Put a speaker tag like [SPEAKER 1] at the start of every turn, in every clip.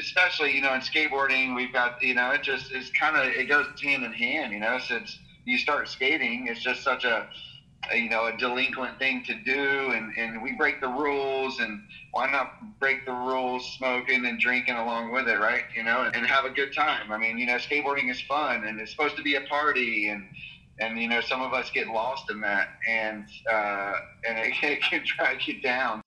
[SPEAKER 1] especially you know in skateboarding we've got you know it just is kind of it goes hand in hand you know since you start skating it's just such a, a, you know a delinquent thing to do and and we break the rules and why not break the rules smoking and drinking along with it right you know and, and have a good time. I mean you know skateboarding is fun and it's supposed to be a party and and you know some of us get lost in that and uh, and it, it can drag you down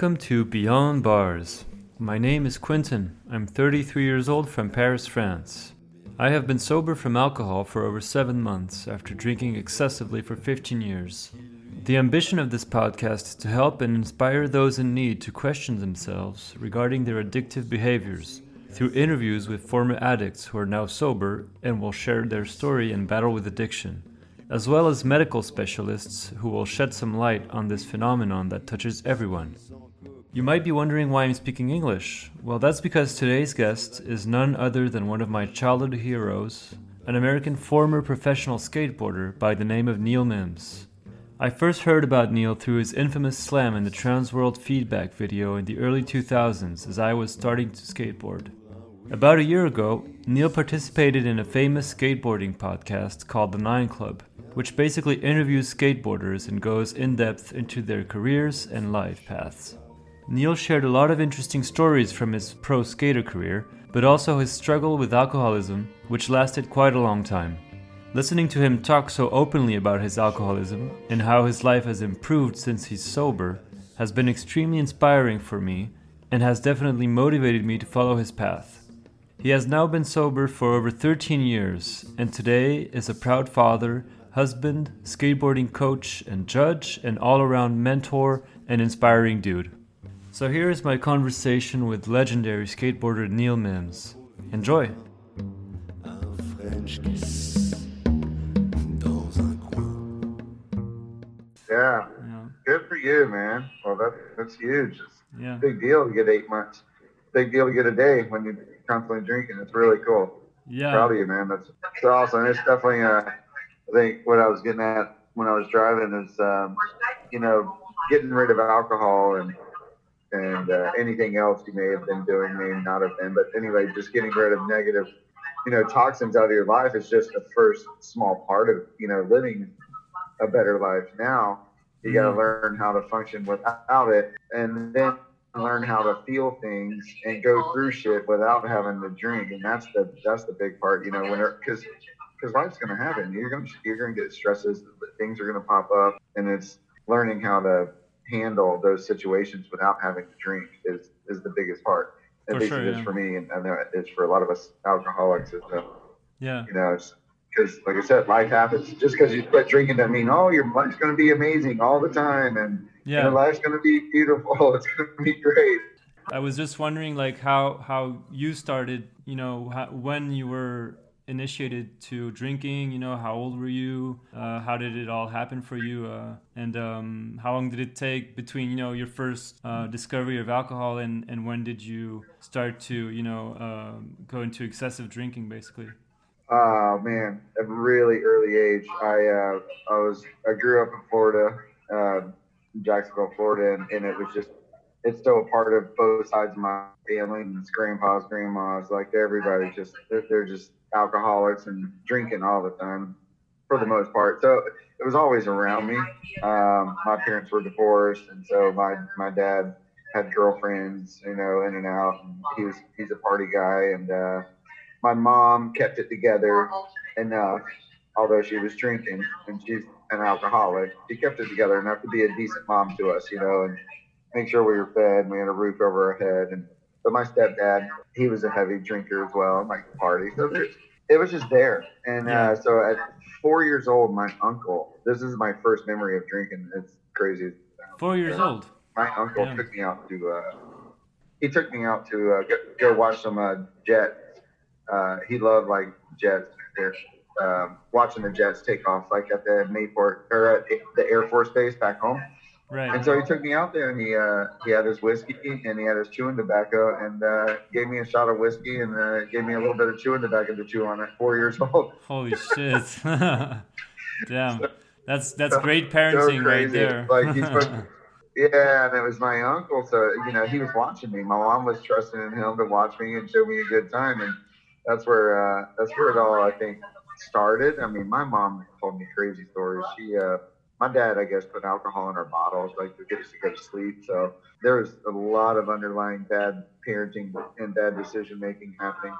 [SPEAKER 2] welcome to Beyond Bars. My name is Quentin. I'm 33 years old from Paris, France. I have been sober from alcohol for over seven months after drinking excessively for 15 years. The ambition of this podcast is to help and inspire those in need to question themselves regarding their addictive behaviors through interviews with former addicts who are now sober and will share their story and battle with addiction as well as medical specialists who will shed some light on this phenomenon that touches everyone. You might be wondering why I'm speaking English. Well, that's because today's guest is none other than one of my childhood heroes, an American former professional skateboarder by the name of Neal Mims. I first heard about Neal through his infamous slam in the Transworld feedback video in the early 2000s as I was starting to skateboard. About a year ago, Neal participated in a famous skateboarding podcast called The Nine Club which basically interviews skateboarders and goes in depth into their careers and life paths. Neal shared a lot of interesting stories from his pro skater career, but also his struggle with alcoholism, which lasted quite a long time. Listening to him talk so openly about his alcoholism and how his life has improved since he's sober has been extremely inspiring for me and has definitely motivated me to follow his path. He has now been sober for over 13 years and today is a proud father husband, skateboarding coach and judge, and all around mentor and inspiring dude. So here is my conversation with legendary skateboarder Neal Mims. Enjoy!
[SPEAKER 1] Yeah. yeah. Good for you, man. Well, that, that's huge. It's yeah. big deal to get eight months. Big deal to get a day when you're constantly drinking. It's really cool. Yeah. Proud of you, man. That's, that's awesome. It's definitely a uh, I think what I was getting at when I was driving is, um, you know, getting rid of alcohol and and uh, anything else you may have been doing, may not have been. But anyway, just getting rid of negative, you know, toxins out of your life is just the first small part of, you know, living a better life. Now you got to mm-hmm. learn how to function without it, and then learn how to feel things and go through shit without having to drink. And that's the that's the big part, you know, when because because life's going to happen. You're going to you're going to get stresses. Things are going to pop up, and it's learning how to handle those situations without having to drink is is the biggest part. At for least sure, it is yeah. for me, and I know it's for a lot of us alcoholics. Is the,
[SPEAKER 2] yeah,
[SPEAKER 1] you know, because like I said, life happens. Just because you quit drinking doesn't mean oh your life's going to be amazing all the time, and yeah, your life's going to be beautiful. It's going to be great.
[SPEAKER 2] I was just wondering, like how how you started. You know, how, when you were initiated to drinking? You know, how old were you? Uh, how did it all happen for you? Uh, and um, how long did it take between you know your first uh, discovery of alcohol and, and when did you start to you know um, go into excessive drinking, basically?
[SPEAKER 1] Oh man, at a really early age, I uh, I was I grew up in Florida, uh, Jacksonville, Florida, and, and it was just it's still a part of both sides of my family and it's grandpas, grandmas, like everybody just they're, they're just alcoholics and drinking all the time for the most part. So it was always around me. Um, my parents were divorced, and so my my dad had girlfriends, you know, in and out. And he was he's a party guy, and uh, my mom kept it together enough, although she was drinking and she's an alcoholic. She kept it together enough to be a decent mom to us, you know, and make sure we were fed and we had a roof over our head and but my stepdad, he was a heavy drinker as well, like party. So it was just there. And uh, so at four years old, my uncle, this is my first memory of drinking. It's crazy.
[SPEAKER 2] Four years old.
[SPEAKER 1] My uncle yeah. took me out to, uh, he took me out to uh, go, go, watch some uh, jets. Uh, he loved like jets. Um, watching the jets take off, like at the Mayport or at the Air Force Base back home.
[SPEAKER 2] Right.
[SPEAKER 1] And so he took me out there, and he uh, he had his whiskey, and he had his chewing tobacco, and uh, gave me a shot of whiskey, and uh, gave me a little bit of chewing tobacco to chew on at four years old.
[SPEAKER 2] Holy shit! Damn, that's that's great parenting so right there.
[SPEAKER 1] like he's yeah, and it was my uncle, so you know he was watching me. My mom was trusting in him to watch me and show me a good time, and that's where uh, that's where it all I think started. I mean, my mom told me crazy stories. She uh, my dad, I guess, put alcohol in our bottles, like to get us to go to sleep. So there was a lot of underlying bad parenting and bad decision making happening,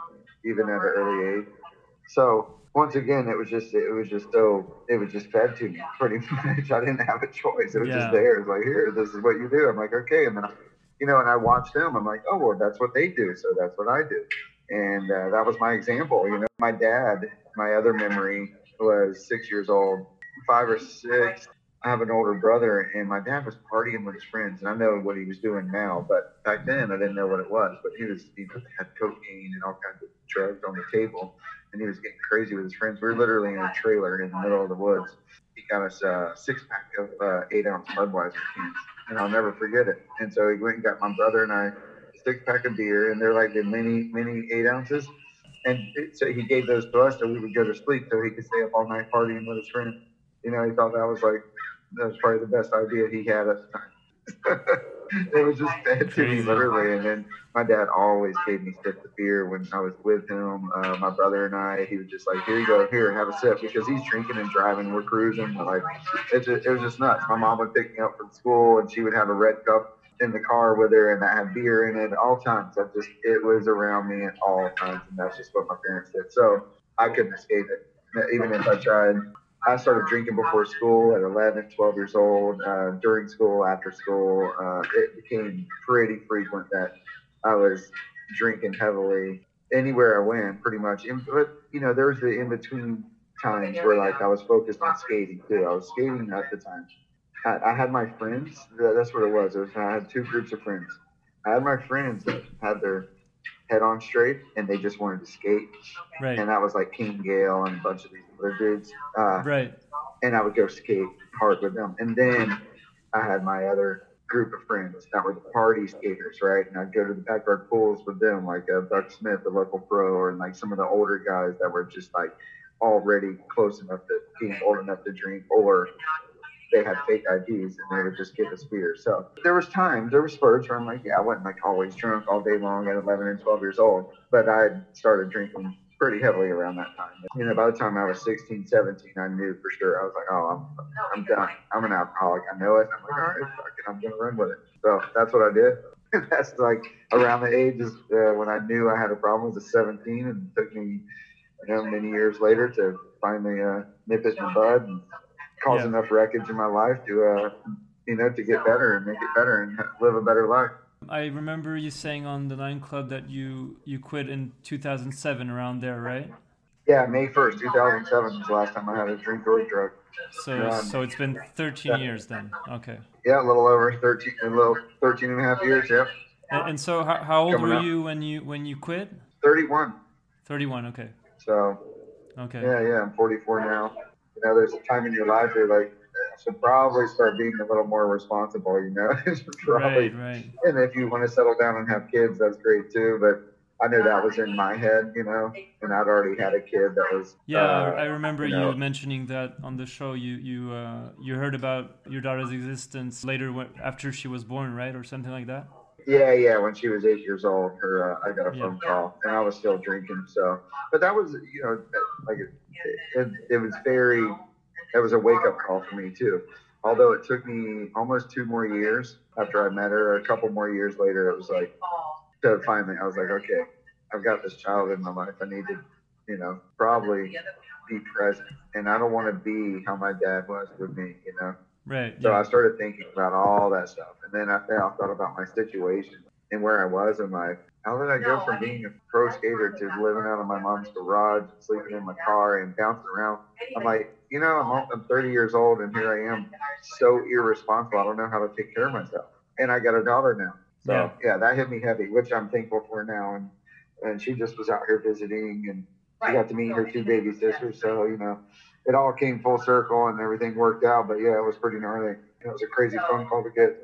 [SPEAKER 1] even at an early age. So once again, it was just it was just so it was just fed to me pretty much. I didn't have a choice. It was yeah. just there. It's like here, this is what you do. I'm like okay, and then you know, and I watched them. I'm like, oh well, that's what they do, so that's what I do, and uh, that was my example. You know, my dad. My other memory was six years old five or six. I have an older brother, and my dad was partying with his friends, and I know what he was doing now, but back then I didn't know what it was. But he was, he had cocaine and all kinds of drugs on the table, and he was getting crazy with his friends. We were literally in a trailer in the middle of the woods. He got us a six pack of uh, eight ounce Budweiser cans, and I'll never forget it. And so he went and got my brother and I a six pack of beer, and they're like the mini mini eight ounces. And it, so he gave those to us so we would go to sleep so he could stay up all night partying with his friends you know, he thought that was like that was probably the best idea he had at the time. it was just bad to me literally. And then my dad always gave me sips of beer when I was with him. Uh, my brother and I, he was just like, "Here you go, here, have a sip," because he's drinking and driving. We're cruising. Like it, just, it was just nuts. My mom would pick me up from school, and she would have a red cup in the car with her, and I had beer in it all times. That just it was around me at all times, and that's just what my parents did. So I couldn't escape it, even if I tried. I started drinking before school at 11, 12 years old. Uh, during school, after school, uh, it became pretty frequent that I was drinking heavily anywhere I went, pretty much. And, but you know, there was the in between times where like I was focused on skating too. I was skating at the time. I, I had my friends. That's what it was. It was. I had two groups of friends. I had my friends that had their head on straight and they just wanted to skate.
[SPEAKER 2] Right.
[SPEAKER 1] And that was like King Gale and a bunch of these other dudes.
[SPEAKER 2] Uh, right.
[SPEAKER 1] And I would go skate hard with them. And then I had my other group of friends that were the party skaters, right? And I'd go to the backyard pools with them, like uh, Buck Smith, the local pro, or like some of the older guys that were just like already close enough to being old enough to drink, or they had fake IDs and they would just give us beer. So there was times, there were spurts where I'm like, yeah, I wasn't like always drunk all day long at 11 and 12 years old, but I started drinking pretty heavily around that time. You know, by the time I was 16, 17, I knew for sure. I was like, oh, I'm, I'm done. I'm an alcoholic. I know it. I'm like, all right, fuck it. I'm going to run with it. So that's what I did. that's like around the ages uh, when I knew I had a problem was 17 and it took me, you know, many years later to finally uh, nip it in the bud and cause yeah. enough wreckage in my life to, uh, you know, to get better and make it better and live a better life.
[SPEAKER 2] I remember you saying on the Nine Club that you you quit in 2007, around there, right?
[SPEAKER 1] Yeah, May 1st, 2007 was the last time I had a drink or a drug.
[SPEAKER 2] So, um, so it's been 13 yeah. years then. Okay.
[SPEAKER 1] Yeah, a little over 13, a little 13 and a half years. Yep.
[SPEAKER 2] And, and so, how, how old Coming were up. you when you when you quit?
[SPEAKER 1] 31.
[SPEAKER 2] 31. Okay.
[SPEAKER 1] So.
[SPEAKER 2] Okay.
[SPEAKER 1] Yeah, yeah. I'm 44 now you know, there's a time in your life where like should probably start being a little more responsible, you know.
[SPEAKER 2] probably, right, right.
[SPEAKER 1] And if you want to settle down and have kids, that's great too. But I knew that was in my head, you know, and I'd already had a kid that was.
[SPEAKER 2] Yeah, uh, I remember you, know, you, mentioning that on the show. You you uh, you heard about your daughter's existence later when, after she was born, right, or something like that.
[SPEAKER 1] Yeah, yeah. When she was eight years old, her uh, I got a phone yeah. call, and I was still drinking. So, but that was you know like it, it, was very it was a wake up call for me too. Although it took me almost two more years after I met her, a couple more years later, it was like to finally I was like, okay, I've got this child in my life. I need to, you know, probably be present, and I don't want to be how my dad was with me, you know.
[SPEAKER 2] Right.
[SPEAKER 1] So yeah. I started thinking about all that stuff, and then I, I thought about my situation and where I was in life. How did I go from being a pro skater to living out of my mom's garage, sleeping in my car, and bouncing around? I'm like, you know, I'm, I'm 30 years old, and here I am, so irresponsible. I don't know how to take care of myself, and I got a daughter now. So yeah, yeah that hit me heavy, which I'm thankful for now. And and she just was out here visiting, and she got to meet her two baby sisters. So you know, it all came full circle and everything worked out. But yeah, it was pretty gnarly. It was a crazy phone call to get.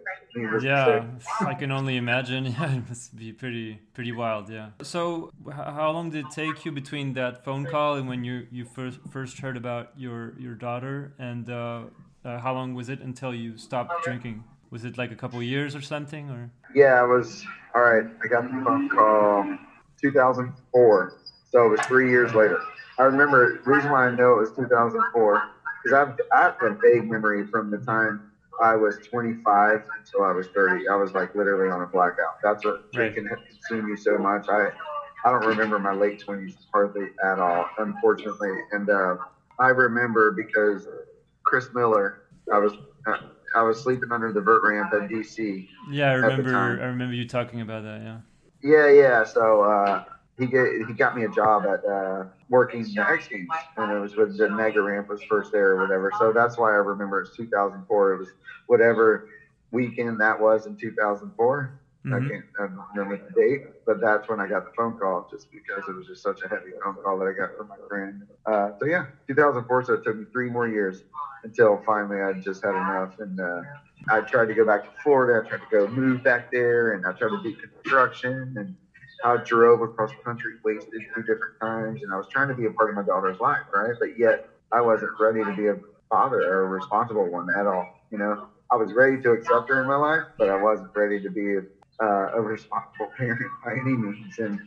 [SPEAKER 2] Yeah, I can only imagine. Yeah, it must be pretty pretty wild. Yeah. So, how long did it take you between that phone call and when you you first first heard about your your daughter, and uh, uh, how long was it until you stopped drinking? Was it like a couple years or something, or?
[SPEAKER 1] Yeah, it was. All right, I got the phone call 2004, so it was three years later. I remember the reason why I know it was 2004 because I've I have a vague memory from the time I was 25 until I was 30. I was like literally on a blackout. That's what drinking had consumed me so much. I I don't remember my late 20s hardly at all, unfortunately. And uh, I remember because Chris Miller, I was I was sleeping under the vert ramp at DC.
[SPEAKER 2] Yeah, I remember. I remember you talking about that. Yeah.
[SPEAKER 1] Yeah, yeah. So uh, he get, he got me a job at uh, working the X Games, and it was with the Mega Ramp was first there or whatever. So that's why I remember it's 2004. It was whatever weekend that was in 2004. Mm-hmm. I can't I don't remember the date, but that's when I got the phone call, just because it was just such a heavy phone call that I got from my friend. Uh, so yeah, 2004. So it took me three more years until finally I just had enough, and uh, I tried to go back to Florida. I tried to go move back there, and I tried to do construction and I drove across the country, wasted two different times, and I was trying to be a part of my daughter's life, right? But yet I wasn't ready to be a father or a responsible one at all. You know, I was ready to accept her in my life, but I wasn't ready to be a, uh, a responsible parent by any means. And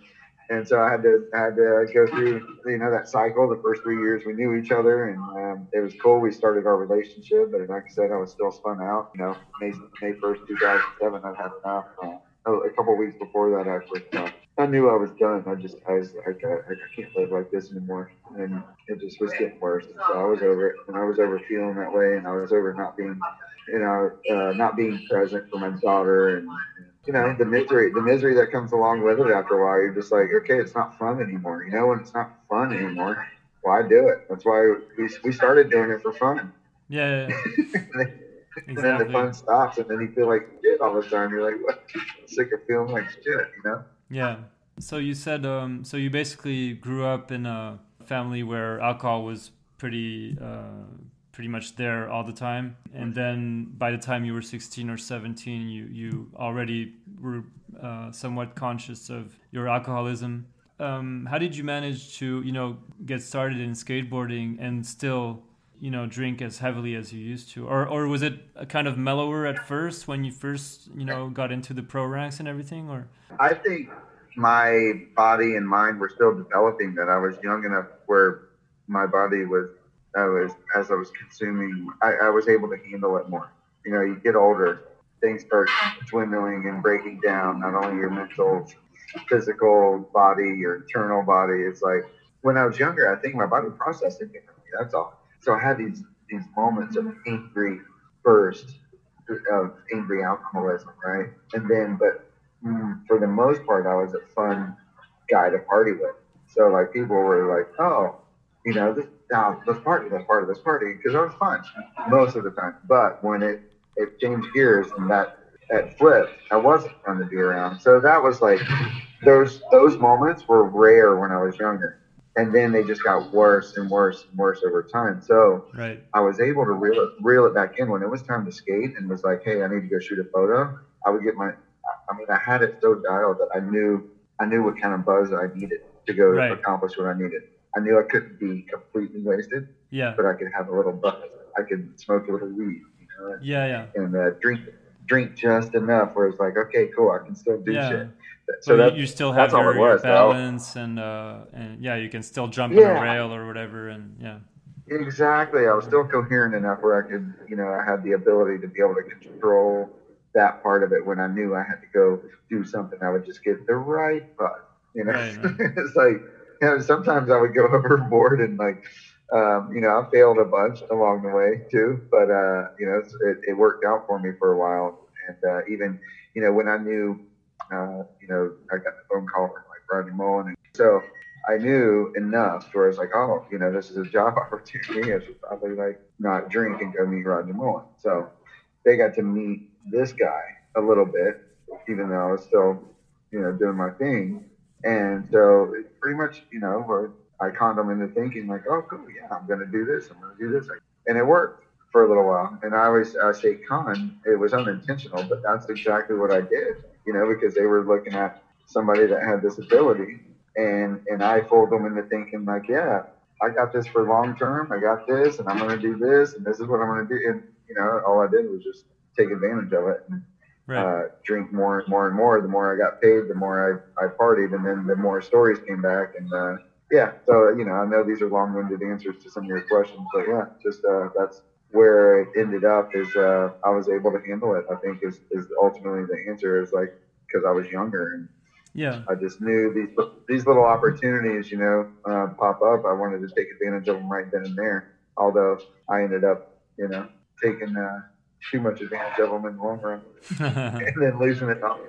[SPEAKER 1] and so I had to I had to go through you know that cycle. The first three years we knew each other, and um, it was cool. We started our relationship, but like I said, I was still spun out. You know, May May first, two thousand seven, I had enough. Uh, a couple weeks before that, actually. Uh, I knew I was done. I just, I was like, I, I can't live like this anymore. And it just was getting worse. So I was over it. And I was over feeling that way. And I was over not being, you know, uh, not being present for my daughter. And, you know, the misery, the misery that comes along with it after a while. You're just like, okay, it's not fun anymore. You know, when it's not fun anymore, why do it? That's why we, we started doing it for fun.
[SPEAKER 2] Yeah.
[SPEAKER 1] yeah. Exactly. And then the fun stops, and then you feel like shit all the time. You're like, what? sick of feeling like shit, you know?
[SPEAKER 2] Yeah. So you said, um, so you basically grew up in a family where alcohol was pretty, uh, pretty much there all the time, and then by the time you were 16 or 17, you you already were uh, somewhat conscious of your alcoholism. Um, how did you manage to, you know, get started in skateboarding and still you know drink as heavily as you used to? Or or was it a kind of mellower at first when you first you know got into the pro ranks and everything or?
[SPEAKER 1] I think my body and mind were still developing that i was young enough where my body was i was as i was consuming i, I was able to handle it more. You know you get older things start dwindling and breaking down not only your mental physical body your internal body. It's like when i was younger i think my body processed it differently that's all so I had these these moments of angry burst of angry alcoholism, right? And then, but mm, for the most part, I was a fun guy to party with. So like people were like, oh, you know, this now let's party, let's party, let's party, because I was fun most of the time. But when it it changed gears and that that flipped, I wasn't fun to be around. So that was like those those moments were rare when I was younger and then they just got worse and worse and worse over time. So
[SPEAKER 2] right.
[SPEAKER 1] I was able to reel it, reel it back in when it was time to skate and was like, hey, I need to go shoot a photo. I would get my, I mean, I had it so dialed that I knew I knew what kind of buzz I needed to go right. accomplish what I needed. I knew I couldn't be completely wasted.
[SPEAKER 2] Yeah.
[SPEAKER 1] But I could have a little buzz. I could smoke a little weed. You know?
[SPEAKER 2] Yeah, yeah.
[SPEAKER 1] And uh, drink drink just enough where it's like, okay, cool, I can still do
[SPEAKER 2] yeah.
[SPEAKER 1] shit.
[SPEAKER 2] So, so you still have your, was, balance though. and uh, and yeah, you can still jump yeah. on a rail or whatever, and yeah.
[SPEAKER 1] Exactly. I was still coherent enough where I could, you know, I had the ability to be able to control that part of it when I knew I had to go do something. I would just get the right button. You know, right, right. it's like you know, sometimes I would go overboard and like, um, you know, I failed a bunch along the way too, but uh, you know, it, it worked out for me for a while. And uh, even, you know, when I knew uh, you know, I got the phone call from like Rodney Mullen. And so I knew enough where I was like, oh, you know, this is a job opportunity. I should probably like not drink and go meet Rodney Mullen. So they got to meet this guy a little bit, even though I was still, you know, doing my thing. And so it pretty much, you know, I conned them into thinking like, oh, cool, yeah, I'm going to do this. I'm going to do this. And it worked. for a little while. And I always I say con, it was unintentional, but that's exactly what I did, you know, because they were looking at somebody that had this ability. And, and I fooled them into thinking like, yeah, I got this for long term. I got this and I'm going to do this and this is what I'm going to do. And, you know, all I did was just take advantage of it and right. uh, drink more and more and more. The more I got paid, the more I, I partied. And then the more stories came back. And, uh, yeah, so, you know, I know these are long winded answers to some of your questions, but yeah, just, uh, that's, where it ended up is uh, I was able to handle it. I think is is ultimately the answer is like because I was younger and
[SPEAKER 2] yeah,
[SPEAKER 1] I just knew these these little opportunities, you know, uh, pop up. I wanted to take advantage of them right then and there. Although I ended up, you know, taking uh, too much advantage of them in the long run and then losing it all.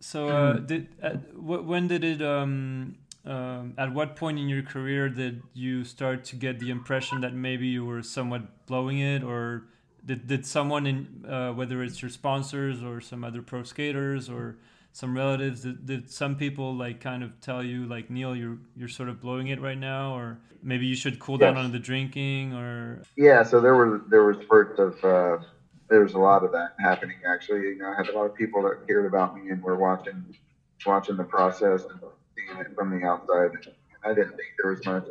[SPEAKER 2] So, uh, did uh, when did it um, um, at what point in your career did you start to get the impression that maybe you were somewhat blowing it? Or did, did someone in uh, whether it's your sponsors or some other pro skaters or some relatives did, did some people like kind of tell you like neal you're you're sort of blowing it right now or maybe you should cool yes. down on the drinking or?
[SPEAKER 1] Yeah so there were there were spurts of uh, there was a lot of that happening actually. You know i had a lot of people that cared about me and were watching watching the process and seeing it from the outside. I didn't think there was much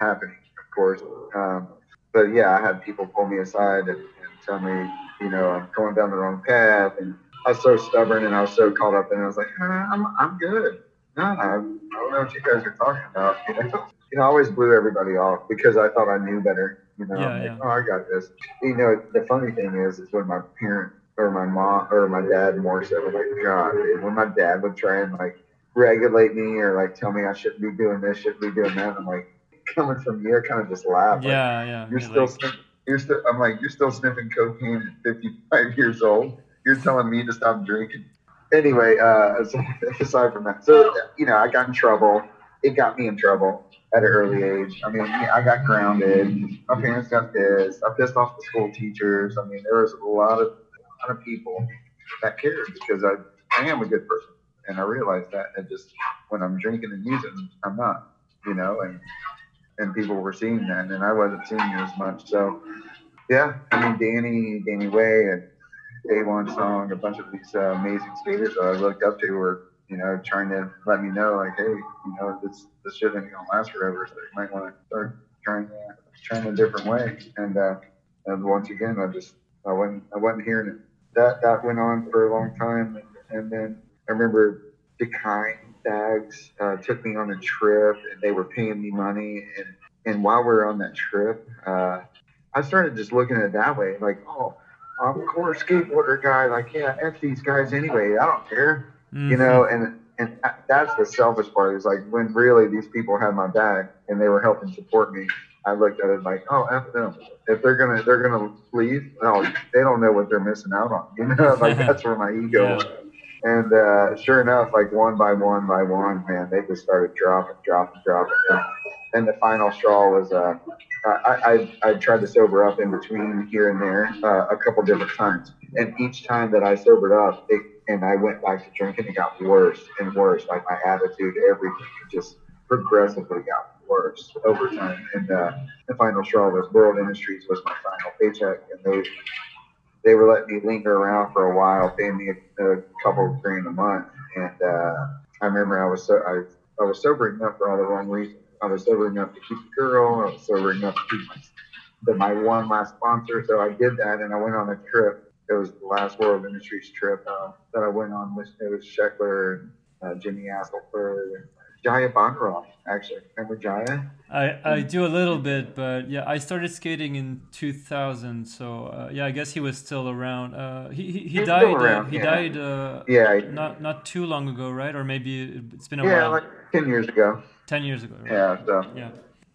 [SPEAKER 1] happening, of course. Um, but yeah, I had people pull me aside and, and tell me, you know, I'm going down the wrong path. And I was so stubborn and I was so caught up and. I was like, I'm, I'm good. No, I, don't know what you guys are talking about. You know, you know, I always blew everybody off because I thought I knew better. You know, yeah, like, yeah. oh, I got this. You know, the funny thing is, is when my parent or my mom or my dad more so, like, God, when my dad would try and like regulate me or like tell me I shouldn't be doing this, shouldn't be doing that. I'm like, coming from you, I kind of just laugh.
[SPEAKER 2] Yeah, like, yeah.
[SPEAKER 1] You're, you're still, like... sniffing, you're still. I'm like, you're still sniffing cocaine at 55 years old. You're telling me to stop drinking. Anyway, uh, aside from that, so you know, I got in trouble. It got me in trouble at an early age. I mean, I got grounded. My parents got pissed. I pissed off the school teachers. I mean, there was a lot of a lot of people that cared because I, I am a good person and I realized that. And just when I'm drinking and using, I'm not, you know, and and people were seeing that, and I wasn't seeing it as much. So, yeah, I mean, Danny, Danny Way, and Daewon Song, a bunch of these uh, amazing skaters that I looked up to were, you know, trying to let me know, like, hey, you know, this this shit ain't gonna last forever, so you might want to start trying uh, trying a different way. And uh, and once again, I just I wasn't I wasn't hearing it. That that went on for a long time, and, and then I remember Dakine Dags uh, took me on a trip and they were paying me money. And, and while we were on that trip, uh, I started just looking at it that way like, oh, I'm a core skateboarder guy. Like, yeah, F these guys anyway. I don't care. Mm-hmm. You know, and and that's the selfish part is like when really these people had my back and they were helping support me. I looked at it like, oh, F them. If they're gonna they're gonna leave, no, they don't know what they're missing out on. You know, like that's where my ego yeah. And uh, sure enough, like one by one by one, man, they just started dropping, dropping, dropping. And, the final straw was uh, I, I, I tried to sober up in between here and there uh, a couple different times. And each time that I sobered up, it, and I went back to drinking, it got worse and worse. Like my attitude, everything just progressively got worse over time. And uh, the final straw was World Industries was my final paycheck, and they they were letting me linger around for a while, paying me a, a couple of grand a month. And uh, I remember I was so I, I was sobering up for all the wrong reasons. I was sobering up to keep the girl. I was sobering up to keep my the, my one last sponsor. So I did that, and I went on a trip. It was the last World Industries trip uh, that I went on. With, it was Sheckler and uh, Jimmy Asselford Jaya Bonderov, actually. Remember Jaya?
[SPEAKER 2] I, I do a little bit, but yeah, I started skating in 2000, so uh, yeah, I guess he was still around. Uh, he he, he died. Uh, around, uh, he yeah. died. Uh,
[SPEAKER 1] yeah.
[SPEAKER 2] Not not too long ago, right? Or maybe it's been a
[SPEAKER 1] yeah,
[SPEAKER 2] while.
[SPEAKER 1] like ten years ago.
[SPEAKER 2] Ten years ago. Right?
[SPEAKER 1] Yeah. So.
[SPEAKER 2] Yeah.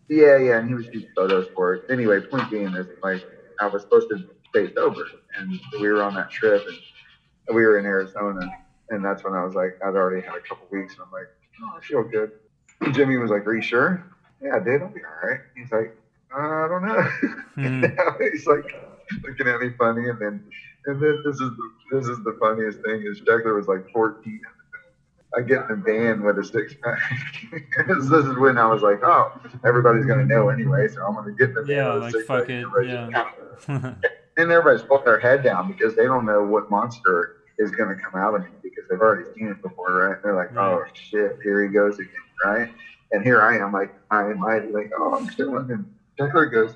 [SPEAKER 1] Yeah, yeah, and he was shooting photos for it. Anyway, point being is like I was supposed to stay sober, and we were on that trip, and we were in Arizona, and that's when I was like, I'd already had a couple weeks, and I'm like, oh, I feel good. Jimmy was like, Are you sure? Yeah, dude, I'll be all right. He's like, I don't know. Mm. he's like looking at me funny, and then and then this is the, this is the funniest thing is Sheckler was like 14. I get in the van with a six pack. this is when I was like, oh, everybody's gonna know anyway, so I'm gonna get in the van.
[SPEAKER 2] Yeah, like fuck it. Yeah.
[SPEAKER 1] and everybody's putting their head down because they don't know what monster is going to come out of me because they've already seen it before, right? They're like, right. oh shit, here he goes again, right? And here I am, like, I am like, oh, I'm chilling. And Tucker goes,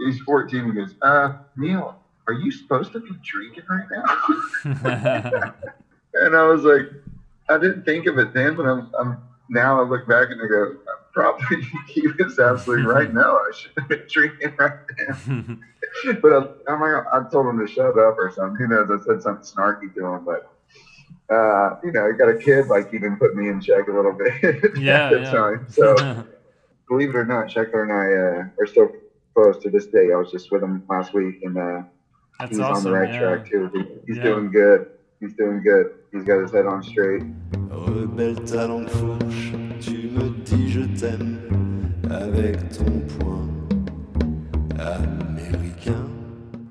[SPEAKER 1] he's 14. He goes, uh, Neal, are you supposed to be drinking right now? and I was like, I didn't think of it then, but I'm, I'm now I look back and I go, probably he was absolutely right. No, I should have been drinking right then. but I, I'm like, I told him to shut up or something. Who knows? I said something snarky to him, but uh, you know, I got a kid like even put me in check a little bit
[SPEAKER 2] yeah,
[SPEAKER 1] at the
[SPEAKER 2] yeah.
[SPEAKER 1] time. So believe it or not, Sheckler and I uh, are still close to this day. I was just with him last week, and uh,
[SPEAKER 2] That's
[SPEAKER 1] he's
[SPEAKER 2] awesome,
[SPEAKER 1] on the right
[SPEAKER 2] yeah.
[SPEAKER 1] track too. He's
[SPEAKER 2] Yeah.
[SPEAKER 1] doing good. He's doing good. He's got his head on straight.
[SPEAKER 3] Rebelle talent fourche, tu me dis je t'aime avec ton point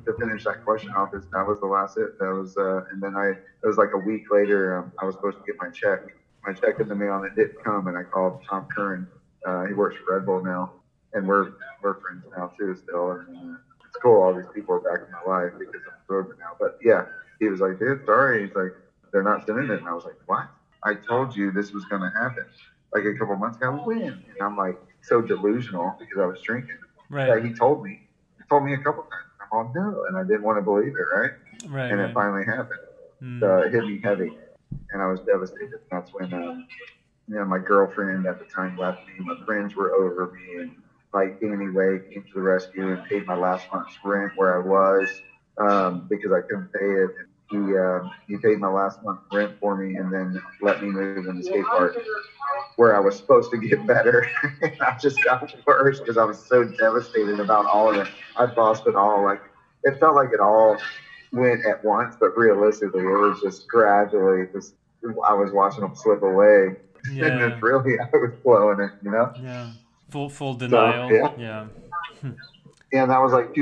[SPEAKER 1] to finish that question off, is that was the last hit. That was, uh, and then I, it was like a week later, um, I was supposed to get my check. My check in the mail and it didn't come, and I called Tom Curran. Uh, he works for Red Bull now, and we're we're friends now too still. And uh, it's cool. All these people are back in my life because I'm sober now. But yeah, he was like, dude, sorry. He's like, they're not sending it, and I was like, what? I told you this was going to happen like a couple months ago. When? And I'm like so delusional because I was drinking.
[SPEAKER 2] Right.
[SPEAKER 1] Yeah, he told me. He told me a couple times. I'm all no, and I didn't want to believe it, right?
[SPEAKER 2] Right.
[SPEAKER 1] and
[SPEAKER 2] right.
[SPEAKER 1] it finally happened.
[SPEAKER 2] Hmm.
[SPEAKER 1] So it hit me heavy, and I was devastated. That's when, um, you know, my girlfriend at the time left me. My friends were over me, and like Danny Way came to the rescue and paid my last month's rent where I was um, because I couldn't pay it. He uh, he paid my last month's rent for me, and then let me move in the skate park where I was supposed to get better. I just got worse because I was so devastated about all of it. I lost it all. Like it felt like it all went at once, but realistically, it was just gradually. Just I was watching them slip away, and
[SPEAKER 2] Yeah.
[SPEAKER 1] really I was blowing it, you know.
[SPEAKER 2] Yeah. Full full denial.
[SPEAKER 1] yeah.
[SPEAKER 2] yeah.
[SPEAKER 1] And that was like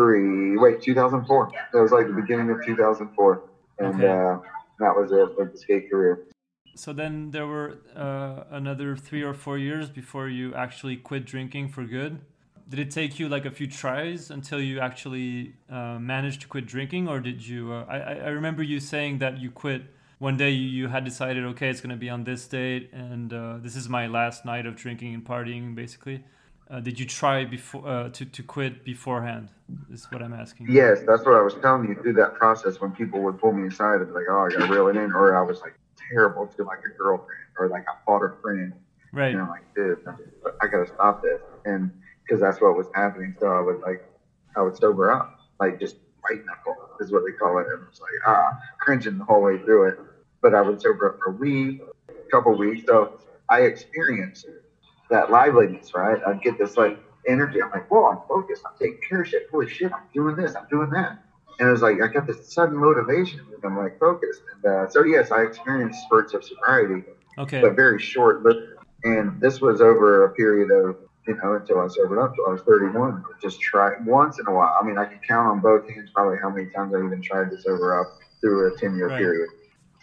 [SPEAKER 1] 2003. Wait, 2004. That was like the beginning of 2004, and
[SPEAKER 2] Okay.
[SPEAKER 1] uh, that was it with the skate career.
[SPEAKER 2] So then there were uh, another three or four years before you actually quit drinking for good. Did it take you like a few tries until you actually uh, managed to quit drinking, or did you? Uh, I I I remember you saying that you quit one day. You, you had decided, okay, it's going to be on this date, and uh, this is my last night of drinking and partying, basically. Uh, did you try before uh, to to quit beforehand? Is what I'm asking.
[SPEAKER 1] Yes, that's what I was telling you through that process when people would pull me aside and be like, "Oh, I got to reel it in," or I was like terrible to like a girlfriend, or like I fought a friend,
[SPEAKER 2] Right.
[SPEAKER 1] and I'm like, "Dude, I got to stop this," and because that's what was happening, so I would like, I would sober up, like just white knuckle is what they call it. And it was like ah, cringing the whole way through it, but I would sober up for a week, a couple weeks, so I experienced that liveliness, right? I'd get this like energy. I'm like, whoa, I'm focused. I'm taking care of shit. Holy shit, I'm doing this. I'm doing that. And it was like I got this sudden motivation. And I'm like focused. And uh, so yes, I experienced spurts of sobriety,
[SPEAKER 2] Okay.
[SPEAKER 1] but very short lived. And this was over a period of you know until I sobered up. Until I was 31. Just try once in a while. I mean, I can count on both hands probably how many times I even tried to sober up through a 10 year
[SPEAKER 2] Right.
[SPEAKER 1] period.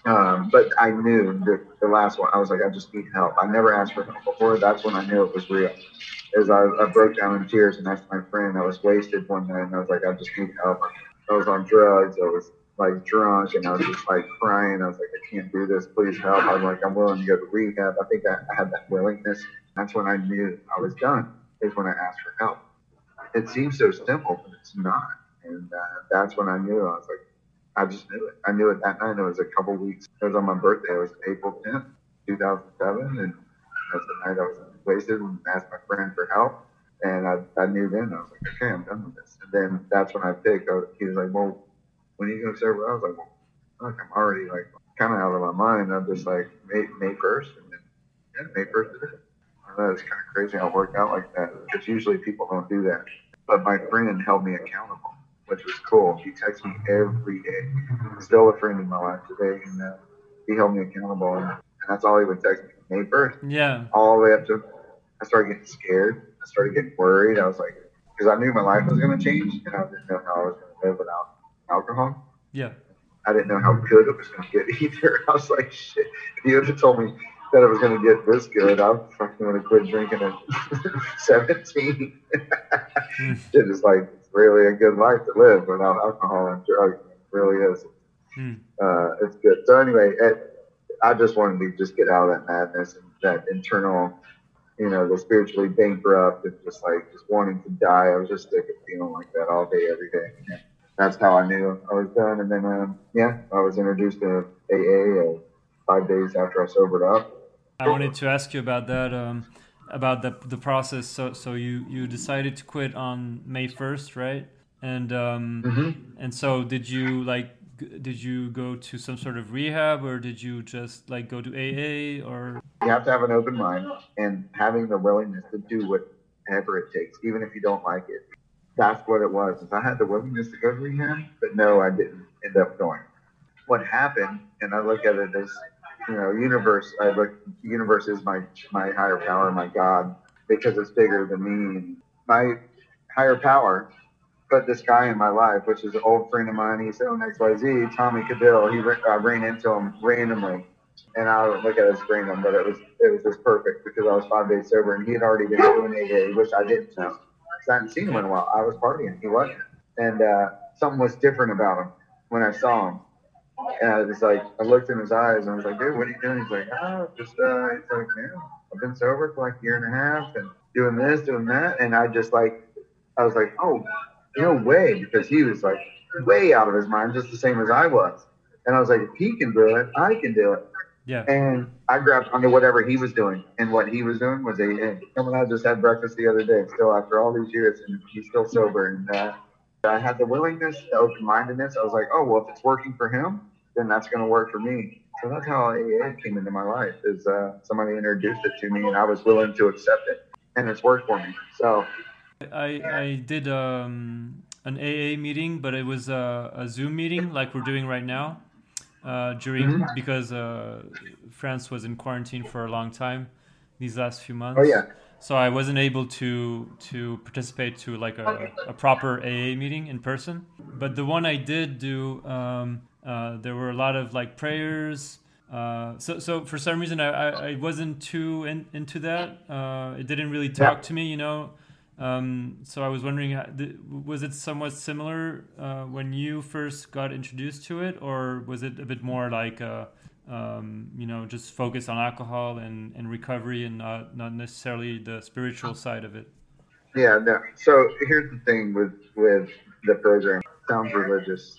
[SPEAKER 1] Um, but I knew the, the last one, I was like, I just need help. I never asked for help before. That's when I knew it was real. As I, I broke down in tears and asked my friend, I was wasted one night and I was like, I just need help. I was on drugs. I was like drunk and I was just like crying. I was like, I can't do this. Please help. I'm like, I'm willing to go to rehab. I think I, I had that willingness. That's when I knew I was done, is when I asked for help. It seems so simple, but it's not. And uh, that's when I knew. I was like, I just knew it. I knew it that night. It was a couple weeks. It was on my birthday. It was April 10th, 2007. And that's the night I was wasted and asked my friend for help. And I, I knew then. I was like, okay, I'm done with this. And then that's when I picked. I, he was like, well, when are you going to sober? I was like, well, look, I'm already like kind of out of my mind. I'm just like, May, May 1st. And then, yeah, May 1st it is. I know it's kind of crazy how it worked out like that because usually people don't do that. But my friend held me accountable, which was cool. He texts me every day. Still a friend in my life today, and uh, he held me accountable. And, that's all he would text me. May first,
[SPEAKER 2] Yeah.
[SPEAKER 1] all the way up to. I started getting scared. I started getting worried. I was like, because I knew my life was going to change, and I didn't know how I was going to live without alcohol.
[SPEAKER 2] Yeah.
[SPEAKER 1] I didn't know how good it was going to get either. I was like, shit. If you had told me that it was going to get this good, I fucking would have quit drinking at 17.
[SPEAKER 2] Hmm.
[SPEAKER 1] Shit is like, really a good life to live without alcohol and drugs. It really is. Hmm. Uh, it's good. So anyway, it, I just wanted to just get out of that madness and that internal, you know, the spiritually bankrupt and just like just wanting to die. I was just sick of feeling like that all day, every day. And that's how I knew I was done. And then, um, yeah, I was introduced to AA uh, five days after I sobered up.
[SPEAKER 2] I wanted to ask you about that. Um, about the the process. So so you you decided to quit on May first, right? And um, mm-hmm. and so did you like did you go to some sort of rehab or did you just like go to AA or?
[SPEAKER 1] You have to have an open mind and having the willingness to do whatever it takes, even if you don't like it. That's what it was. If I had the willingness to go to rehab, but no, I didn't end up going. What happened, and I look at it as you know, universe. I look, universe is my my higher power, my God, because it's bigger than me. My higher power put this guy in my life, which is an old friend of mine. He's on XYZ, Tommy Cadill. He I ran into him randomly, and I look at his random, but it was it was just perfect because I was five days sober, and he had already been doing AA, which I didn't know. I hadn't seen him in a while. I was partying, he wasn't, and uh, something was different about him when I saw him. And I was like, I looked in his eyes and I was like, dude, what are you doing? He's like, oh, just, uh, he's like, man, I've been sober for like a year and a half and doing this, doing that. And I just like, I was like, oh, no way. Because he was like way out of his mind, just the same as I was. And I was like, if he can do it, I can do it.
[SPEAKER 2] Yeah.
[SPEAKER 1] And I grabbed onto whatever he was doing. And what he was doing was a, and I just had breakfast the other day, still after all these years, and he's still sober. And uh, I had the willingness, the open mindedness. I was like, oh, well, if it's working for him, then that's going to work for me. So that's how AA came into my life. Is uh, somebody introduced it to me, and I was willing to accept it, and it's worked for me. So
[SPEAKER 2] I I did um, an AA meeting, but it was a, a, Zoom meeting like we're doing right now. Uh, during mm-hmm. because uh, France was in quarantine for a long time these last few months.
[SPEAKER 1] Oh yeah.
[SPEAKER 2] So I wasn't able to to participate to like a, a proper AA meeting in person. But the one I did do, um, uh, there were a lot of like prayers. Uh, so, so for some reason, I, I, I wasn't too in, into that. Uh, it didn't really talk yeah. to me, you know. Um, so I was wondering, was it somewhat similar uh, when you first got introduced to it, or was it a bit more like, uh, um, you know, just focus on alcohol and, and recovery and not, not necessarily the spiritual side of it?
[SPEAKER 1] Yeah, no. So here's the thing with with the program. It sounds religious,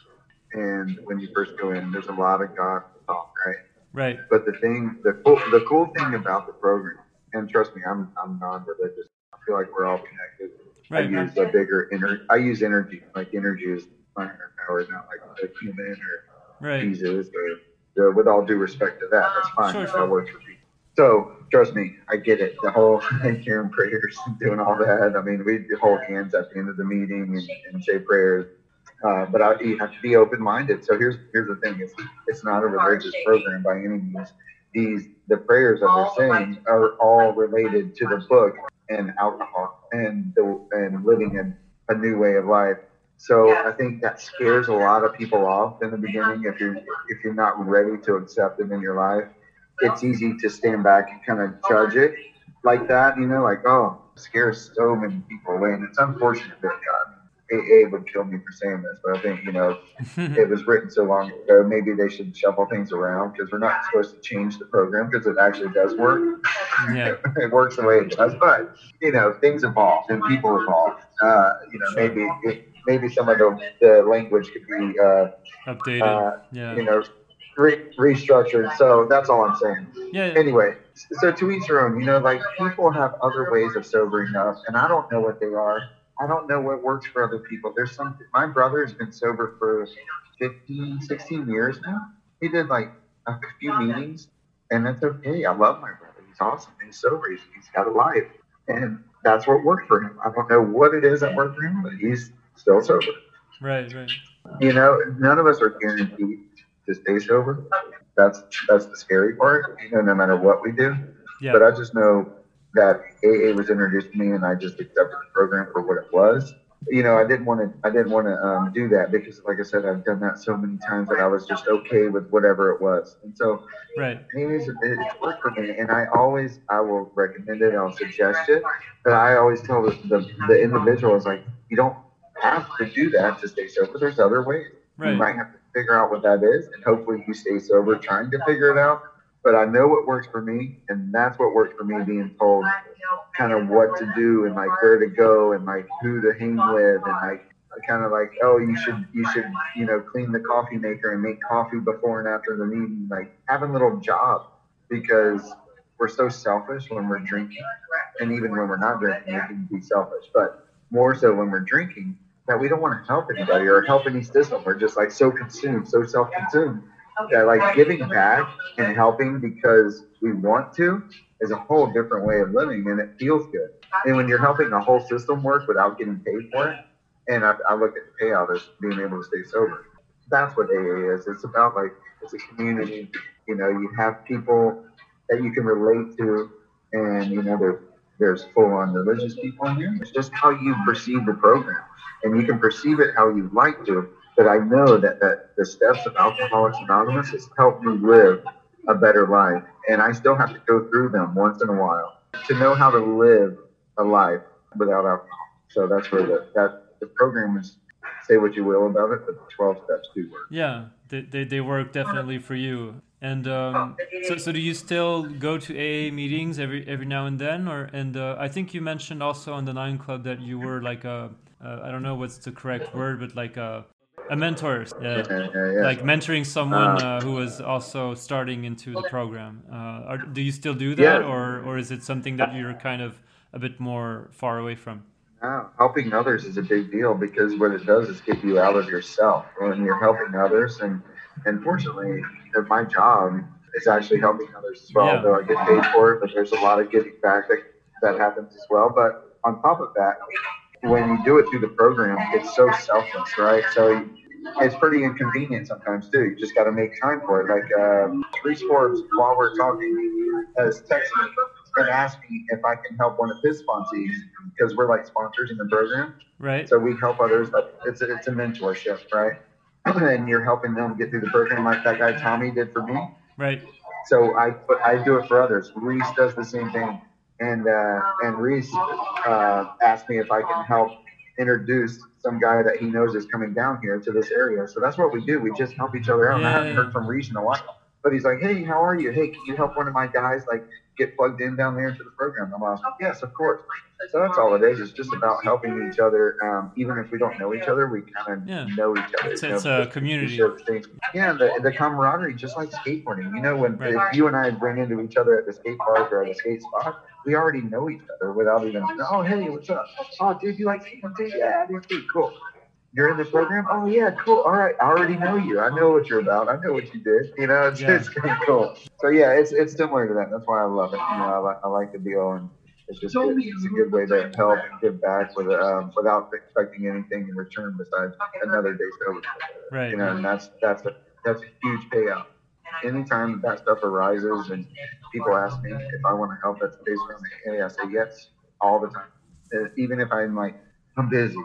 [SPEAKER 1] and when you first go in, there's a lot of God talk, right?
[SPEAKER 2] Right.
[SPEAKER 1] But the thing, the cool, the cool thing about the program, and trust me, I'm I'm non-religious. I feel like we're all connected. Right. I use a bigger energy. I use energy. Like energy is my power, not like a human or right. Jesus. Or, with all due respect to that, that's fine. Sure, sure. That works for me. So trust me, I get it. The whole hearing prayers and doing all that. I mean, we hold hands at the end of the meeting and, and say prayers uh, but I, you have to be open minded. So here's here's the thing: it's it's not a religious program by any means. These the prayers that they're saying are all related to the book and alcohol and the, and living a, a new way of life. So I think that scares a lot of people off in the beginning if you're if you're not ready to accept it in your life. It's easy to stand back and kind of judge it like that, you know, like oh, scares so many people away, and it's unfortunate that God AA would kill me for saying this, but I think you know it was written so long ago. Maybe they should shuffle things around because we're not supposed to change the program because it actually does work.
[SPEAKER 2] Yeah,
[SPEAKER 1] it works the way it does, but you know things evolve and people evolve. Uh, you know, maybe it, maybe some of the, the language could be uh,
[SPEAKER 2] updated. Uh, yeah,
[SPEAKER 1] you know, re- restructured. So that's all I'm saying.
[SPEAKER 2] Yeah.
[SPEAKER 1] Anyway, so to each their own. You know, like people have other ways of sobering up, and I don't know what they are I don't know what works for other people. There's some, my brother has been sober for 15, 16 years now. He did like a few meetings, and that's okay. I love my brother. He's awesome. He's sober. He's, he's got a life. And that's what worked for him. I don't know what it is that worked for him, but he's still sober.
[SPEAKER 2] Right, right.
[SPEAKER 1] You know, none of us are guaranteed to stay sober. That's that's the scary part. You know, no matter what we do. Yeah. But I just know that AA was introduced to me, and I just accepted the program for what it was. You know, I didn't want to. I didn't want to um, do that because, like I said, I've done that so many times that I was just okay with whatever it was. And so,
[SPEAKER 2] right,
[SPEAKER 1] it's, it's worked for me, and I always, I will recommend it. I'll suggest it, but I always tell the the, the individual is like, you don't have to do that to stay sober. There's other ways. Right. You might have to figure out what that is, and hopefully you stay sober trying to figure it out. But I know what works for me, and that's what works for me being told kind of what to do and like where to go and like who to hang with and like kind of like oh you should you should you know clean the coffee maker and make coffee before and after the meeting like having a little job because we're so selfish when we're drinking and even when we're not drinking we can be selfish but more so when we're drinking that we don't want to help anybody or help any system. We're just like so consumed, so self-consumed that like giving back and helping because we want to is a whole different way of living and it feels good. And when you're helping the whole system work without getting paid for it, and I, I look at the payout as being able to stay sober. That's what AA is. It's about like it's a community. You know, you have people that you can relate to, and you know, there's there's full on religious people in here. It's just how you perceive the program and you can perceive it how you like to. But I know that, that the steps of Alcoholics Anonymous has helped me live a better life. And I still have to go through them once in a while to know how to live a life without alcohol. So that's where the, that the program is say what you will about it, but the 12 steps do work.
[SPEAKER 2] Yeah, they, they, they work definitely for you. And um, so, so do you still go to AA meetings every every now and then, or and uh, I think you mentioned also on the Nine Club that you were like a uh, I don't know what's the correct word, but like a, a mentor, uh, yeah, yeah, yeah. like mentoring someone uh, who was also starting into the program. Uh, are, do you still do that, or or is it something that you're kind of a bit more far away from?
[SPEAKER 1] No, helping others is a big deal because what it does is get you out of yourself when you're helping others. And and fortunately, my job is actually helping others as well. Yeah. Though I get paid for it, but there's a lot of giving back that that happens as well. But on top of that, when you do it through the program, it's so selfless, right? So it's pretty inconvenient sometimes too. You just got to make time for it. Like um, Reese Forbes, while we're talking, has texted me and asked me if I can help one of his sponsees because we're like sponsors in the program.
[SPEAKER 2] Right.
[SPEAKER 1] So we help others. But it's a, it's a mentorship, right? And you're helping them get through the program like that guy Tommy did for me.
[SPEAKER 2] Right.
[SPEAKER 1] So I I do it for others. Reese does the same thing and uh, and Reese uh, asked me if I can help introduce some guy that he knows is coming down here to this area. So that's what we do. We just help each other out. Yeah, I haven't heard from Reese in a while, but he's like, "Hey, how are you? Hey, can you help one of my guys like get plugged in down there into the program?" I'm like, "Yes, of course." So that's all it is. It's just about helping each other. Um, even if we don't know each other, we kind of yeah. know each other.
[SPEAKER 2] It's, it's a community.
[SPEAKER 1] Yeah, the, the camaraderie, just like skateboarding. You know, when right. you and I bring into each other at the skate park or at a skate spot, we already know each other without even, oh, hey, what's up? Oh, dude, you like skateboarding? Yeah, dude, cool. You're in the program? Oh, yeah, cool. All right. I already know you. I know what you're about. I know what you did. You know, it's, yeah. it's kind of cool. So, yeah, it's, it's similar to that. That's why I love it. You know, I, like, I like the deal. And, it's just good. it's a good way to help and give back with um, without expecting anything in return besides another day sober.
[SPEAKER 2] Right.
[SPEAKER 1] You know, and that's that's a that's a huge payout. Anytime that stuff arises and people ask me if I want to help at the around the I say yes all the time. Uh, even if I'm like I'm busy,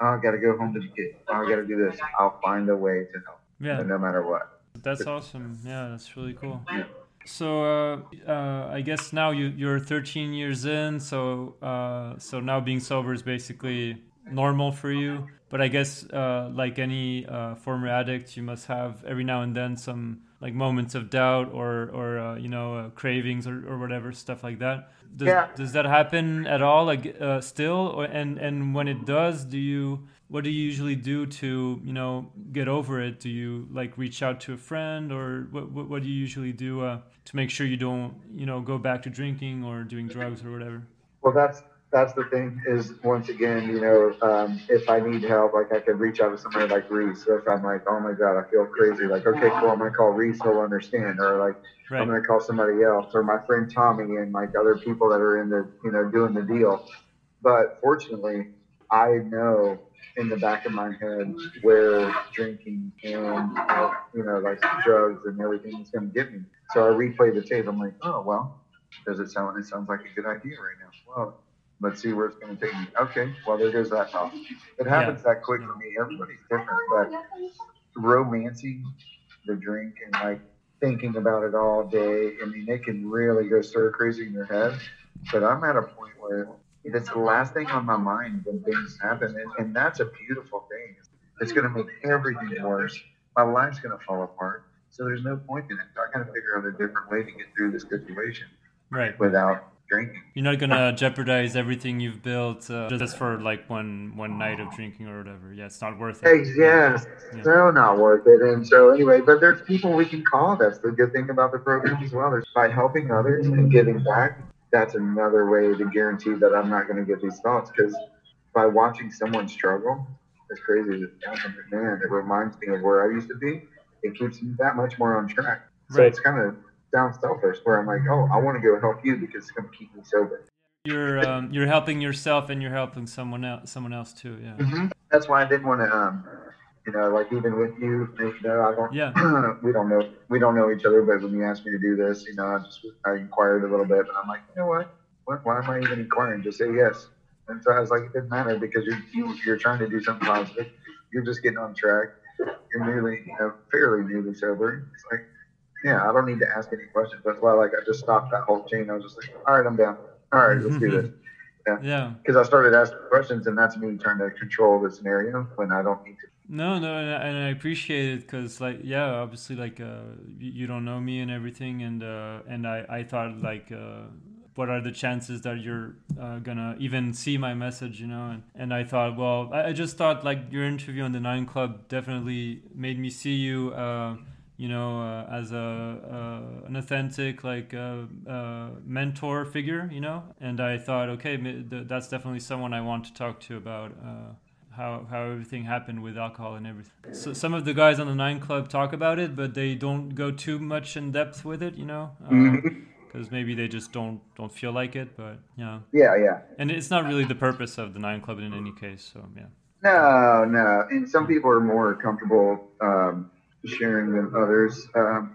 [SPEAKER 1] I got to go home to the kid. Oh, I got to do this. I'll find a way to help. Yeah. No matter what.
[SPEAKER 2] That's awesome. Yeah, that's really cool. Yeah. So uh, uh, I guess now you you're 13 years in. So uh, so now being sober is basically normal for you. But I guess uh, like any uh, former addict, you must have every now and then some like moments of doubt or or uh, you know cravings or, or whatever stuff like that. Does, yeah. does that happen at all? Like still, or, and and when it does, do you what do you usually do to you know get over it do you like reach out to a friend or what what, what do you usually do uh, to make sure you don't you know go back to drinking or doing drugs or whatever
[SPEAKER 1] well that's that's the thing is once again you know um, if i need help like i could reach out to somebody like reese so if i'm like oh my god i feel crazy like okay cool i'm gonna call reese he'll understand or like right. i'm gonna call somebody else or my friend tommy and like other people that are in the you know doing the deal but fortunately i know in the back of my head where drinking and uh, you know like drugs and everything is going to get me. So I replay the tape. I'm like, oh well, does it sound? It sounds like a good idea right now. Well, let's see where it's going to take me. Okay, well there goes that thought. It happens yeah. that quick for me. Everybody's different, but romancing the drink and like thinking about it all day. I mean, it can really go stir crazy in your head. But I'm at a point where It's the last thing on my mind when things happen, and, and that's a beautiful thing. It's going to make everything worse. My life's going to fall apart. So there's no point in it. So I got to figure out a different way to get through this situation,
[SPEAKER 2] right?
[SPEAKER 1] Without drinking.
[SPEAKER 2] You're not gonna jeopardize everything you've built uh, just for like one one night of drinking or whatever. Yeah, it's not worth
[SPEAKER 1] it. Yes, yeah. so not worth it. And so anyway, but there's people we can call. That's the good thing about the program as well. There's by helping others and giving back. That's another way to guarantee that I'm not going to get these thoughts because by watching someone struggle, as crazy as it sounds, man, it reminds me of where I used to be. It keeps me that much more on track. So right. it's kind of sounds selfish where I'm like, oh, I want to go help you because it's going to keep me sober.
[SPEAKER 2] You're um, you're helping yourself and you're helping someone else someone else too. Yeah.
[SPEAKER 1] Mm-hmm. That's why I didn't want to, um, you know, like even with you, you know, I don't.
[SPEAKER 2] Yeah.
[SPEAKER 1] we don't know we don't know each other, but when you asked me to do this, you know, I just I inquired a little bit, and I'm like, you know what? What? Why am I even inquiring? Just say yes. And so I was like, it didn't matter because you're you, you're trying to do something positive. You're just getting on track. You're newly, you know, fairly newly sober. It's like yeah, I don't need to ask any questions. That's why, like, I just stopped that whole chain. I was just like, all right, I'm down. All right, let's do this.
[SPEAKER 2] Yeah. Yeah.
[SPEAKER 1] Because I started asking questions, and that's me trying to control the scenario when I don't need to.
[SPEAKER 2] No, no, and I, and I appreciate it because, like, yeah, obviously, like, uh, you, you, don't know me and everything, and uh, and I, I thought, like, uh, what are the chances that you're uh, gonna even see my message, you know? And, and I thought, well, I, I just thought, like, your interview on the Nine Club definitely made me see you uh, you know, uh, as a uh, an authentic like uh, uh, mentor figure, you know. And I thought, okay, that's definitely someone I want to talk to about uh, how how everything happened with alcohol and everything. So some of the guys on the Nine Club talk about it, but they don't go too much in depth with it, you know. Because mm-hmm. maybe they just don't don't feel like it, but yeah.
[SPEAKER 1] Yeah, yeah.
[SPEAKER 2] And it's not really the purpose of the Nine Club in any case, so yeah.
[SPEAKER 1] No, no. And some people are more comfortable um, sharing than others. Um,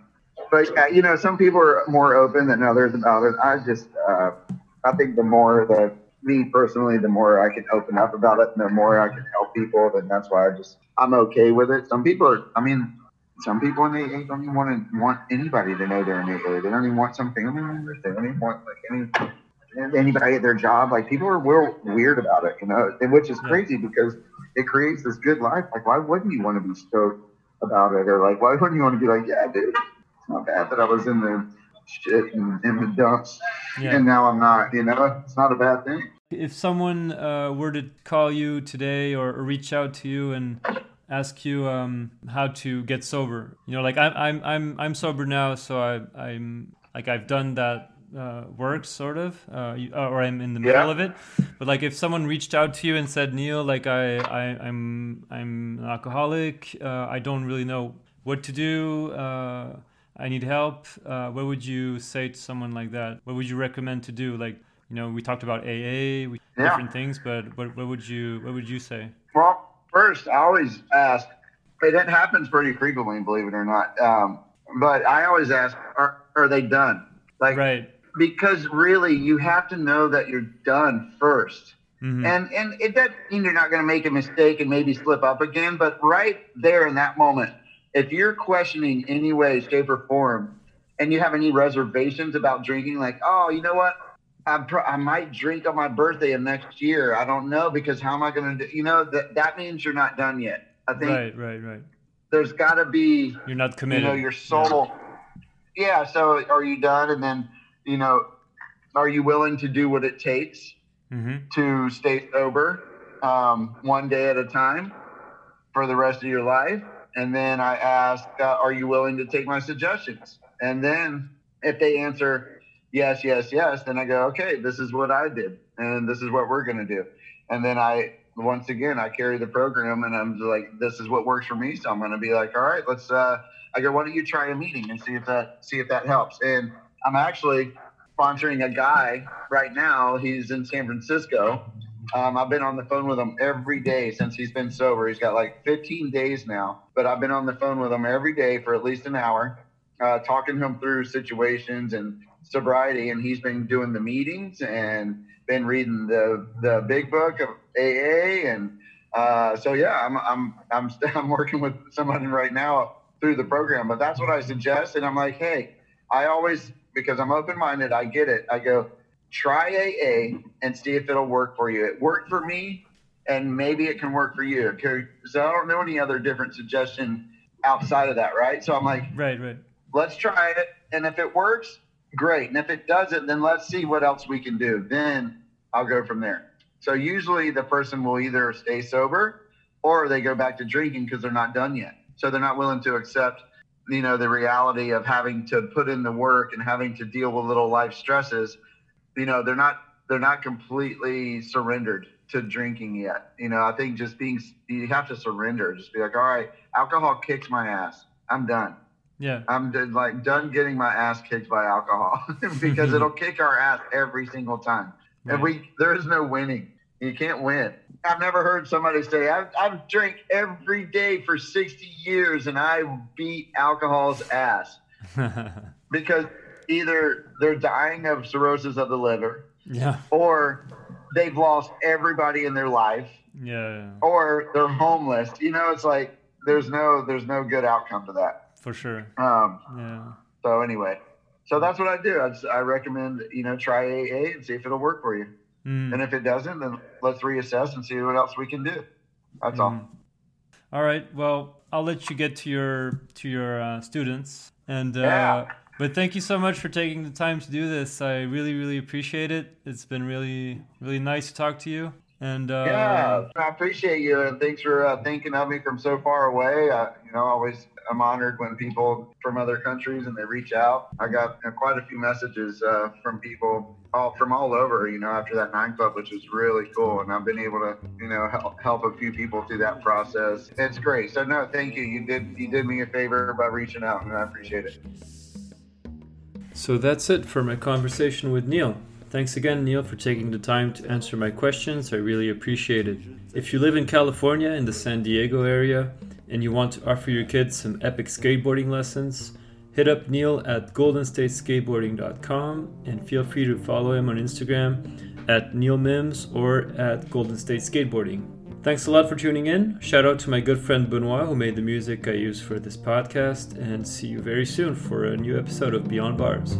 [SPEAKER 1] but uh, you know, some people are more open than others about it. I just, uh, I think the more that me personally, the more I can open up about it, and the more I can help people, then that's why I just I'm okay with it. Some people are, I mean, some people in AA don't even want to want anybody to know they're in AA. They don't even want some family members. They don't even want like any anybody at their job. Like people are real weird about it, you know, and which is crazy because it creates this good life. Like why wouldn't you want to be stoked? About it, or like, why wouldn't you want to be like, yeah, dude, it's not bad that I was in the shit and in the dumps, yeah. and now I'm not. You know, it's not a bad thing.
[SPEAKER 2] If someone uh, were to call you today or, or, reach out to you and ask you um, how to get sober, you know, like I'm I'm I'm I'm sober now, so I, I'm like I've done that uh, works, sort of, uh, or I'm in the middle of it. But like, if someone reached out to you and said, "Neal, like I, I I'm I'm an alcoholic. Uh, I don't really know what to do. Uh, I need help." Uh, what would you say to someone like that? What would you recommend to do? Like, you know, we talked about AA, we, yeah. different things, but what, what would you what would you say?
[SPEAKER 1] Well, first, I always ask. It happens pretty frequently, believe it or not. Um, but I always ask, are, are they done? Like,
[SPEAKER 2] right
[SPEAKER 1] because really you have to know that you're done 1st mm-hmm. And and it doesn't mean you're not going to make a mistake and maybe slip up again, but right there in that moment, if you're questioning any way, shape, or form, and you have any reservations about drinking, like, oh, you know what? I, pro- I might drink on my birthday of next year. I don't know because how am I going to do? You know that that means you're not done yet. I think.
[SPEAKER 2] Right, right, right.
[SPEAKER 1] There's got to be.
[SPEAKER 2] You're not committed.
[SPEAKER 1] You know, your soul. Yeah. yeah. So, are you done? And then you know, are you willing to do what it takes mm-hmm. to stay sober um, one day at a time for the rest of your life? And then I ask, uh, are you willing to take my suggestions? And then if they answer yes, yes, yes, then I go, okay, this is what I did, and this is what we're going to do. And then I, once again, I carry the program, and I'm like, this is what works for me. So I'm going to be like, all right, let's. Uh, I go, why don't you try a meeting and see if that see if that helps? And I'm actually sponsoring a guy right now. He's in San Francisco. Um, I've been on the phone with him every day since he's been sober. He's got like 15 days now, but I've been on the phone with him every day for at least an hour, uh, talking him through situations and sobriety. And he's been doing the meetings and been reading the the big book of AA. And uh, so yeah, I'm I'm I'm I'm working with someone right now through the program. But that's what I suggest. And I'm like, hey, I always because I'm open minded. I get it. I go, try AA and see if it'll work for you. It worked for me, and maybe it can work for you. Because I don't know any other different suggestion outside of that, right? So I'm like,
[SPEAKER 2] right, right.
[SPEAKER 1] Let's try it, and if it works, great. And if it doesn't, then let's see what else we can do. Then I'll go from there. So usually the person will either stay sober or they go back to drinking because they're not done yet. So they're not willing to accept, you know, the reality of having to put in the work and having to deal with little life stresses. You know, they're not they're not completely surrendered to drinking yet. You know, I think just being you have to surrender. Just be like, all right, alcohol kicks my ass. I'm done.
[SPEAKER 2] Yeah.
[SPEAKER 1] I'm done, like done getting my ass kicked by alcohol because it'll kick our ass every single time. Right. And we there is no winning. You can't win. I've never heard somebody say, I've, I've drank every day for 60 years and I beat alcohol's ass. because either they're dying of cirrhosis of the liver,
[SPEAKER 2] yeah,
[SPEAKER 1] or they've lost everybody in their life,
[SPEAKER 2] yeah,
[SPEAKER 1] or they're homeless. You know, it's like there's no there's no good outcome to that.
[SPEAKER 2] For sure.
[SPEAKER 1] Um,
[SPEAKER 2] yeah.
[SPEAKER 1] So anyway, so that's what I do. I, I recommend you know try AA and see if it'll work for you. Mm. And if it doesn't, then let's reassess and see what else we can do. That's mm. all.
[SPEAKER 2] All right. Well, I'll let you get to your to your uh, students. And uh, yeah. but thank you so much for taking the time to do this. I really really appreciate it. It's been really really nice to talk to you. And uh,
[SPEAKER 1] yeah, I appreciate you, and thanks for uh, thinking of me from so far away. you know, always I'm honored when people from other countries and they reach out. I got you know, quite a few messages uh, from people all from all over. You know, after that nine club, which was really cool, and I've been able to you know help, help a few people through that process. It's great. So no, thank you. You did you did me a favor by reaching out, and I appreciate it.
[SPEAKER 2] So that's it for my conversation with Neal. Thanks again, Neal, for taking the time to answer my questions. I really appreciate it. If you live in California in the San Diego area and you want to offer your kids some epic skateboarding lessons, hit up Neal at goldenstateskateboarding.com and feel free to follow him on Instagram at Neal Mims or at Golden State Skateboarding. Thanks a lot for tuning in. Shout out to my good friend Benoit who made the music I use for this podcast, and see you very soon for a new episode of Beyond Bars.